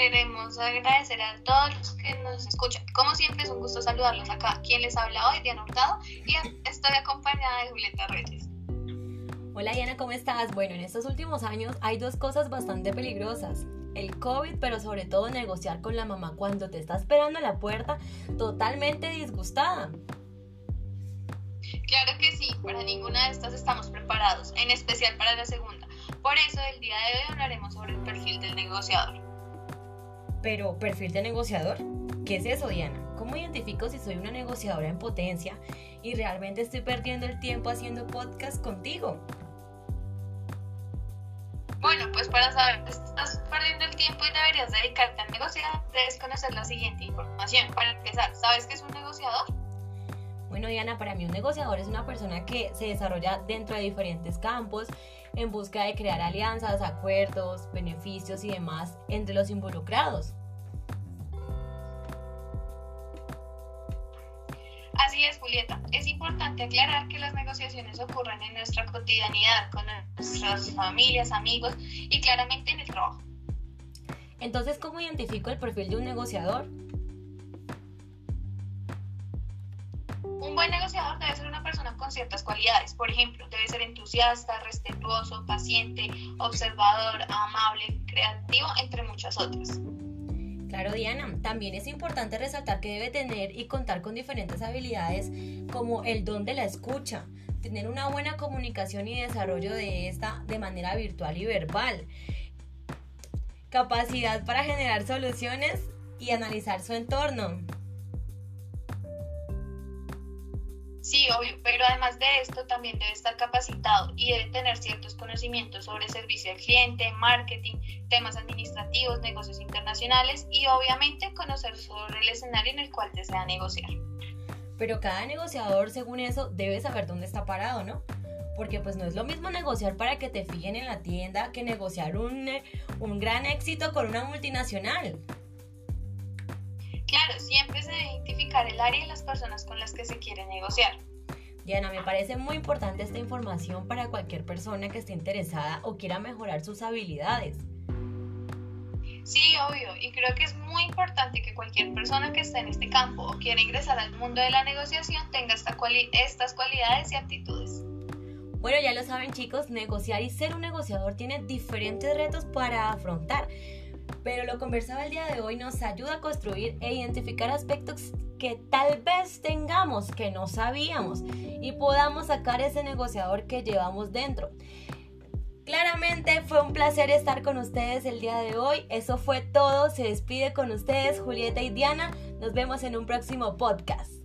queremos agradecer a todos los que nos escuchan. Como siempre, es un gusto saludarlos acá. Quien les habla hoy, Diana Hurtado, y estoy acompañada de Julieta Reyes. Hola Diana, ¿cómo estás? Bueno, en estos últimos años hay dos cosas bastante peligrosas. El COVID, pero sobre todo negociar con la mamá cuando te está esperando a la puerta totalmente disgustada. Claro que sí, para ninguna de estas estamos preparados, en especial para la segunda. Por eso, el día de hoy hablaremos sobre el perfil del negociador. Pero, ¿perfil de negociador? ¿Qué es eso, Diana? ¿Cómo identifico si soy una negociadora en potencia y realmente estoy perdiendo el tiempo haciendo podcast contigo? Bueno, pues para saber que estás perdiendo el tiempo y deberías dedicarte a negociar, debes conocer la siguiente información. Para empezar, ¿sabes qué es un negociador? Bueno, Diana, para mí un negociador es una persona que se desarrolla dentro de diferentes campos en busca de crear alianzas, acuerdos, beneficios y demás entre los involucrados. Así es, Julieta. Es importante aclarar que las negociaciones ocurren en nuestra cotidianidad, con nuestras familias, amigos y claramente en el trabajo. Entonces, ¿cómo identifico el perfil de un negociador? Un buen negociador debe ser una persona con ciertas cualidades. Por ejemplo, debe ser entusiasta, respetuoso, paciente, observador, amable, creativo, entre muchas otras. Claro, Diana, también es importante resaltar que debe tener y contar con diferentes habilidades como el don de la escucha, tener una buena comunicación y desarrollo de esta de manera virtual y verbal, capacidad para generar soluciones y analizar su entorno. Sí, obvio, pero además de esto también debe estar capacitado y debe tener ciertos conocimientos sobre servicio al cliente, marketing, temas administrativos, negocios internacionales y obviamente conocer sobre el escenario en el cual desea negociar. Pero cada negociador, según eso, debe saber dónde está parado, ¿no? Porque pues no es lo mismo negociar para que te fijen en la tienda que negociar un, un gran éxito con una multinacional. Claro, siempre se debe identificar el área y las personas con las que se quiere negociar. Diana, me parece muy importante esta información para cualquier persona que esté interesada o quiera mejorar sus habilidades. Sí, obvio, y creo que es muy importante que cualquier persona que esté en este campo o quiera ingresar al mundo de la negociación tenga estas cualidades y aptitudes. Bueno, ya lo saben chicos, negociar y ser un negociador tiene diferentes retos para afrontar pero lo conversado el día de hoy nos ayuda a construir e identificar aspectos que tal vez tengamos que no sabíamos y podamos sacar ese negociador que llevamos dentro. Claramente fue un placer estar con ustedes el día de hoy. Eso fue todo. Se despide con ustedes Julieta y Diana. Nos vemos en un próximo podcast.